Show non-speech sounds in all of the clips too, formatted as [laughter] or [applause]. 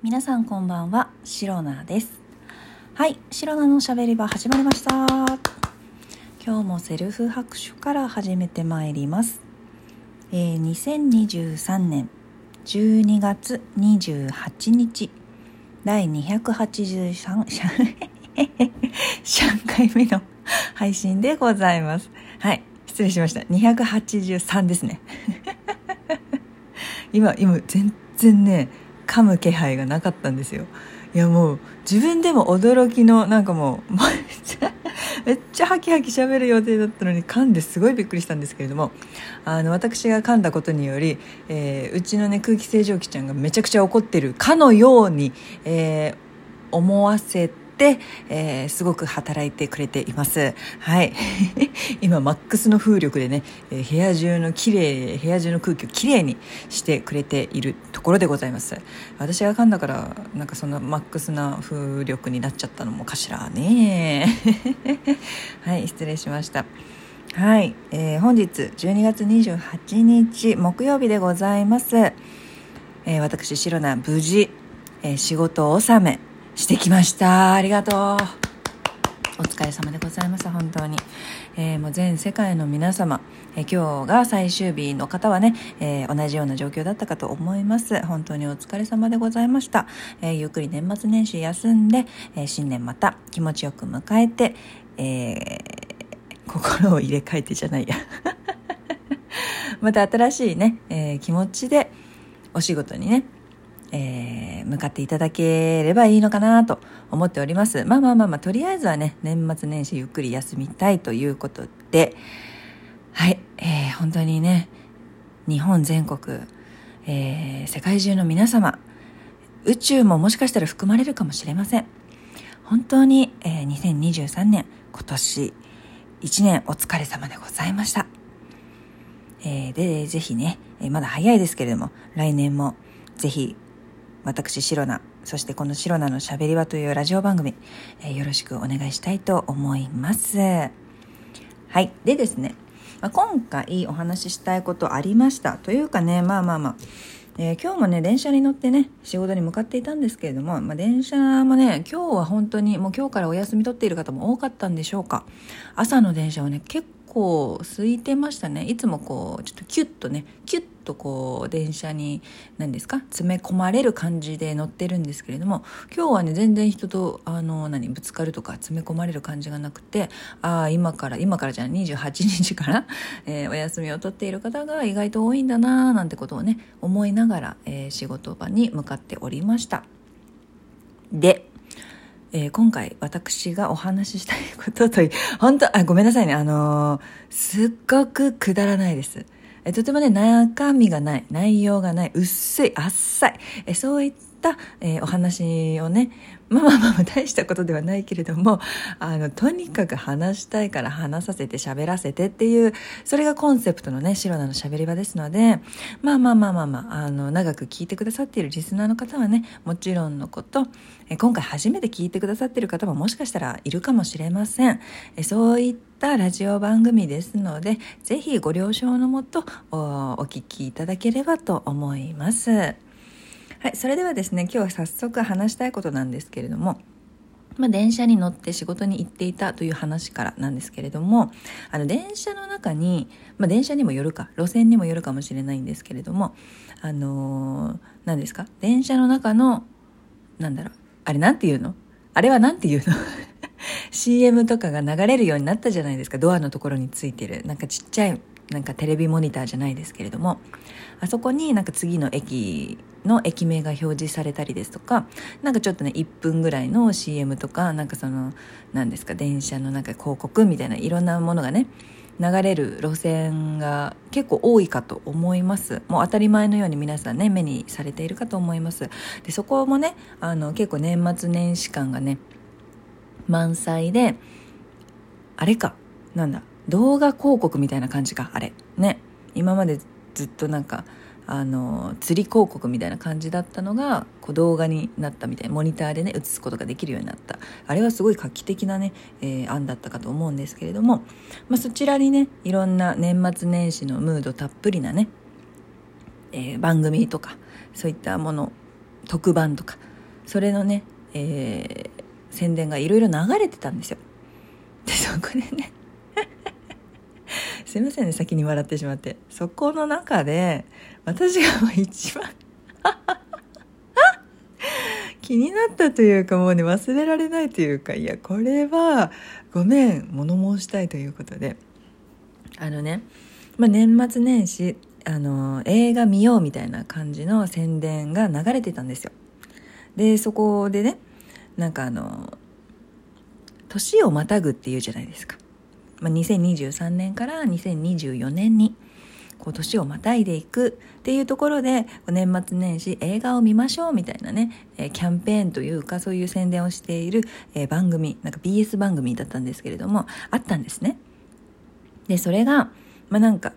皆さんこんばんは、シロナです。はい、シロナのしゃべり場始まりました。今日もセルフ拍手から始めてまいります。えー、2023年12月28日、第283 3回目の配信でございます。はい、失礼しました。283ですね。[laughs] 今、今、全然ね、噛む気配がなかったんですよ。いやもう自分でも驚きのなんかもう [laughs] めっちゃハキハキ喋る予定だったのに噛んですごいびっくりしたんですけれどもあの私が噛んだことにより、えー、うちのね空気清浄機ちゃんがめちゃくちゃ怒ってるかのように、えー、思わせて、えー、すごく働いてくれています。はい。[laughs] 今、マックスの風力でね、えー、部屋中の綺麗、部屋中の空気をきれいにしてくれているところでございます。私が噛んだから、なんかそんなマックスな風力になっちゃったのもかしらね。[laughs] はい、失礼しました。はい、えー、本日12月28日木曜日でございます。えー、私、シロナ、無事、えー、仕事納め、してきました。ありがとう。お疲れ様でございます。本当に、えー、もう全世界の皆様、えー、今日が最終日の方はね、えー、同じような状況だったかと思います。本当にお疲れ様でございました、えゆっくり年末年始休んで、え新年また気持ちよく迎えて、え心を入れ替えてじゃないや。[laughs] また新しいね、え気持ちでお仕事にねえー、向かっていただければいいのかなと思っております。まあまあまあまあ、とりあえずはね、年末年始ゆっくり休みたいということで、はい、えー、本当にね、日本全国、えー、世界中の皆様、宇宙ももしかしたら含まれるかもしれません。本当に、えー、2023年、今年1年お疲れ様でございました。えー、で、ぜひね、まだ早いですけれども、来年もぜひ私、シロナ、そしてこのシロナのしゃべり場というラジオ番組、えー、よろしくお願いしたいと思います。はい。でですね、まあ、今回お話ししたいことありました。というかね、まあまあまあ、えー、今日もね、電車に乗ってね、仕事に向かっていたんですけれども、まあ、電車もね、今日は本当に、もう今日からお休み取っている方も多かったんでしょうか。朝の電車はね、結構空いてましたね。いつもこう、ちょっとキュッとね、キュッとこう電車に何ですか？詰め込まれる感じで乗ってるんですけれども今日はね全然人とあの何ぶつかるとか詰め込まれる感じがなくてああ今から今からじゃない28日から、[laughs] えー、お休みを取っている方が意外と多いんだなーなんてことをね思いながら、えー、仕事場に向かっておりましたでえー、今回私がお話ししたいこととい、本当あ、ごめんなさいね。あのー、すっごくくだらないです。えとてもね、中身がない、内容がない、薄い、あっさい、えそういった、えー、お話をね、まあまあまあ大したことではないけれども、あの、とにかく話したいから話させて喋らせてっていう、それがコンセプトのね、シロナの喋り場ですので、まあまあまあまあまあ、あの、長く聞いてくださっているリスナーの方はね、もちろんのこと、え今回初めて聞いてくださっている方ももしかしたらいるかもしれません。えそういったラジオ番組ですので、ぜひご了承のもとおお聞きいただければと思います。はい、それではですね、今日は早速話したいことなんですけれども、まあ、電車に乗って仕事に行っていたという話からなんですけれども、あの、電車の中に、まあ、電車にもよるか、路線にもよるかもしれないんですけれども、あのー、何ですか？電車の中の、なんだろう、あれなんて言うの？あれはなんて言うの [laughs] ?CM とかが流れるようになったじゃないですか。ドアのところについてる。なんかちっちゃい、なんかテレビモニターじゃないですけれども、あそこになんか次の駅の駅名が表示されたりですとか、なんかちょっとね、1分ぐらいの CM とか、なんかその、何ですか、電車のなんか広告みたいないろんなものがね、流れる路線が結構多いかと思います。もう当たり前のように皆さんね目にされているかと思います。でそこもねあの結構年末年始感がね満載であれかなんだ動画広告みたいな感じかあれ。ね。今までずっとなんかあの釣り広告みたいな感じだったのがこう動画になったみたいなモニターでね映すことができるようになった。あれはすごい画期的なね、えー、案だったかと思うんですけれども、まあ、そちらにねいろんな年末年始のムードたっぷりなね、えー、番組とかそういったもの特番とかそれのね、えー、宣伝がいろいろ流れてたんですよ。でそこでねすいませんね先に笑ってしまって。そこの中で私が一番 [laughs] 気になったというかもうね忘れられないというかいやこれはごめん物申したいということで。あのね、まあ、年末年始あの映画見ようみたいな感じの宣伝が流れてたんですよ。でそこでねなんかあの年をまたぐっていうじゃないですか、まあ、2023年から2024年にこう年をまたいでいくっていうところで年末年始映画を見ましょうみたいなね、えキャンペーンというかそういう宣伝をしている、え番組なんか BS 番組だったんですけれどもあったんですね。でそれがまあなんか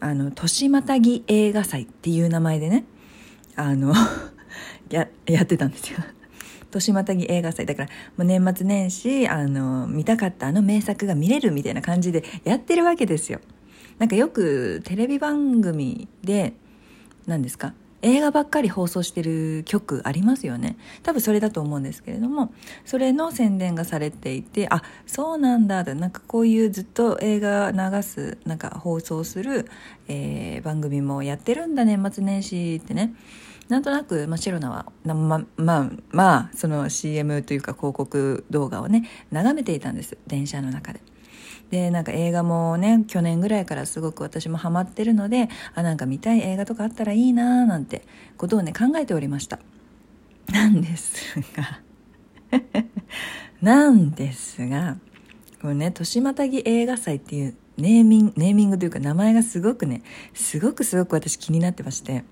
あの年またぎ映画祭っていう名前でねあの [laughs] ややってたんですよ。年またぎ映画祭だからもう年末年始あの見たかったあの名作が見れるみたいな感じでやってるわけですよ。なんかよくテレビ番組で何ですか映画ばっかり放送してる曲ありますよね。多分それだと思うんですけれどもそれの宣伝がされていてあそうなんだなんかこういうずっと映画流すなんか放送する、えー、番組もやってるんだ年末年始ってね。なんとなく、まあ、シロナはままあまあその CM というか広告動画をね眺めていたんです電車の中で。でなんか映画もね去年ぐらいからすごく私もハマってるのであなんか見たい映画とかあったらいいなーなんてことをね考えておりましたなんですが [laughs] なんですがこれね年またぎ映画祭っていうネーミングネーミングというか名前がすごくねすごくすごく私気になってまして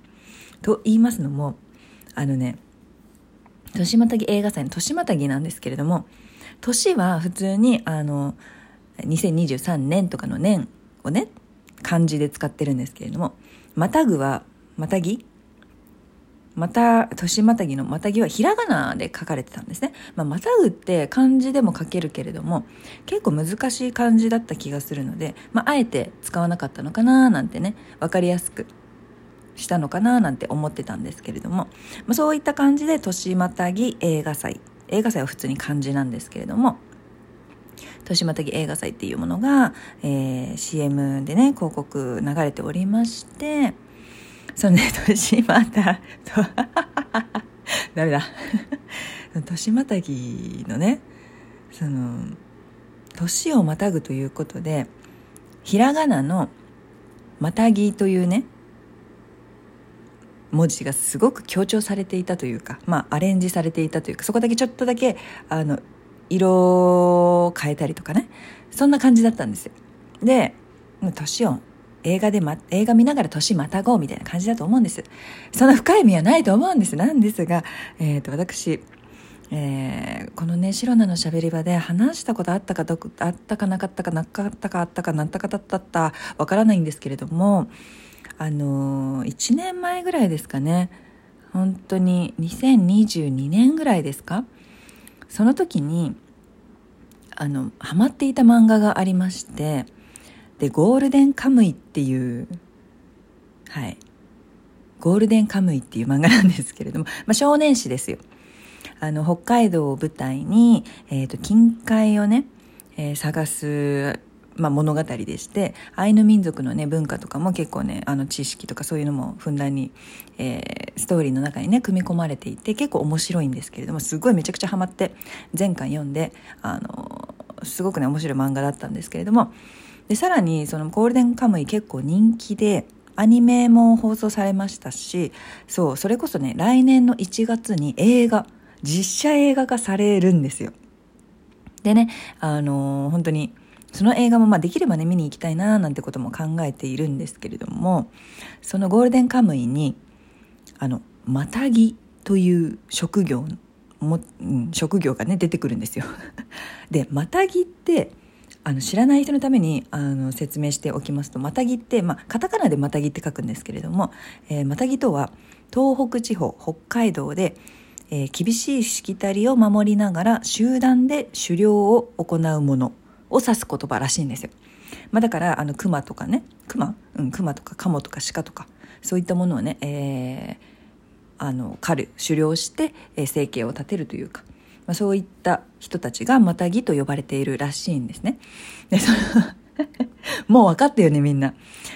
と言いますのもあのね年またぎ映画祭の年またぎなんですけれども年は普通にあの2023年とかの年をね漢字で使ってるんですけれどもまたぐはまたぎまた、年またぎのまたぎはひらがなで書かれてたんですね。まあ、またぐって漢字でも書けるけれども、結構難しい漢字だった気がするので、まあ、あえて使わなかったのかななんてね、わかりやすくしたのかななんて思ってたんですけれども、まあ、そういった感じで年またぎ映画祭。映画祭は普通に漢字なんですけれども、豊島滝映画祭っていうものが、えー、CM でね広告流れておりましてそのね豊島た [laughs] ダメだ豊島滝のねその年をまたぐということでひらがなの「またぎ」というね文字がすごく強調されていたというか、まあ、アレンジされていたというかそこだけちょっとだけあの色を変えたりとかねそんな感じだったんですよ。で年を映画で、ま、映画見ながら年またごうみたいな感じだと思うんです。そんな深い意味はないと思うんです。なんですが、えーと、私えー、このねシロナのしゃべり場で話したことあったかどあったかなかったかなかったかあったかなったかだったったわからないんですけれどもあのー、1年前ぐらいですかね。本当に2022年ぐらいですか？その時にあのハマっていた漫画がありましてでゴールデンカムイっていうはい。ゴールデンカムイっていう漫画なんですけれども、まあ、少年誌ですよ。あの北海道を舞台に、えーと、近海をね、えー、探すまあ、物語でしてアイヌ民族のね文化とかも結構ねあの知識とかそういうのもふんだんに、えー、ストーリーの中にね組み込まれていて結構面白いんですけれどもすごいめちゃくちゃハマって前回読んであのすごくね面白い漫画だったんですけれどもでさらにそのゴールデンカムイ結構人気でアニメも放送されましたしそうそれこそね来年の1月に映画実写映画化されるんですよ。でねあの本当にその映画もまあできればね見に行きたいななんてことも考えているんですけれどもそのゴールデンカムイにあのまたぎという職業も、うん、職業がね出てくるんですよ。[laughs] でまたぎってあの知らない人のためにあの説明しておきますとまたぎって、まあ、カタカナでまたぎって書くんですけれども、えー、またぎとは東北地方北海道で、えー、厳しいしきたりを守りながら集団で狩猟を行うものを指す言葉らしいんですよ。まあ、だからあの熊とかね熊？うん熊とかカモとか鹿とかそういったものをね、えーあの狩る狩猟して、えー、生計を立てるというか、まあ、そういった人たちがマタギと呼ばれているらしいんですね。でその [laughs] もう分かったよねみんな。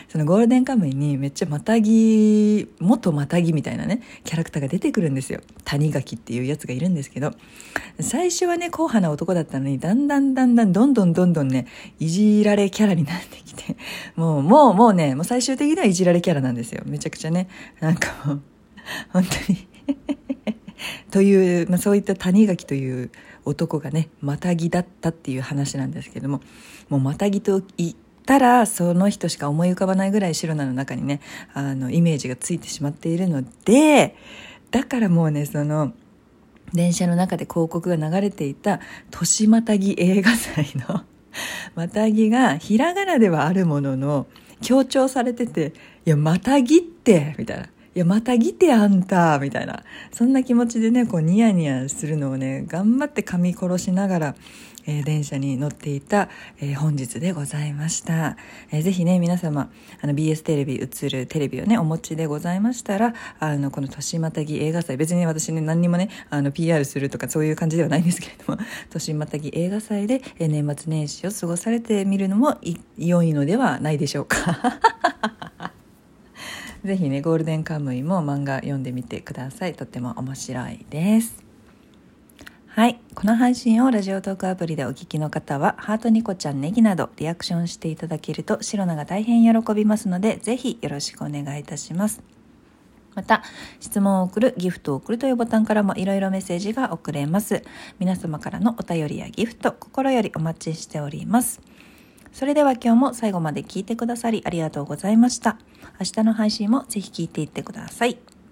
そのゴールデンカムイにめっちゃまたぎ元またぎみたいなねキャラクターが出てくるんですよ。谷垣っていうやつがいるんですけど。最初はね硬派な男だったのにだんだんだんだんどんどんどんどんねいじられキャラになってきて。もうもうもうねもう最終的にはいじられキャラなんですよ。めちゃくちゃね。なんかもう本当に。[laughs] という、まあ、そういった谷垣という男がねまたぎだったっていう話なんですけども。もうまたぎと言ったらその人しか思い浮かばないぐらい白菜の中にねあのイメージがついてしまっているのでだからもうねその電車の中で広告が流れていた年またぎ映画祭の [laughs] またぎがひらがなではあるものの強調されてて「いやまたぎって」みたいな。いや、またぎてあんたみたいな。そんな気持ちでね、こうニヤニヤするのをね、頑張って噛み殺しながら、えー、電車に乗っていた、えー、本日でございました。えー、ぜひね、皆様、あの BS テレビ映るテレビをね、お持ちでございましたら、あの、この年またぎ映画祭、別に私ね、何にもね、あの、PR するとかそういう感じではないんですけれども、[laughs] 年またぎ映画祭で、えー、年末年始を過ごされてみるのも良いのではないでしょうか。[laughs] ぜひね、ゴールデンカムイも漫画読んでみてください。とっても面白いです。はい。この配信をラジオトークアプリでお聞きの方は、ハートニコちゃんネギなどリアクションしていただけると、シロナが大変喜びますので、ぜひよろしくお願いいたします。また、質問を送る、ギフトを送るというボタンからもいろいろメッセージが送れます。皆様からのお便りやギフト、心よりお待ちしております。それでは今日も最後まで聞いてくださりありがとうございました。明日の配信もぜひ聞いていってください。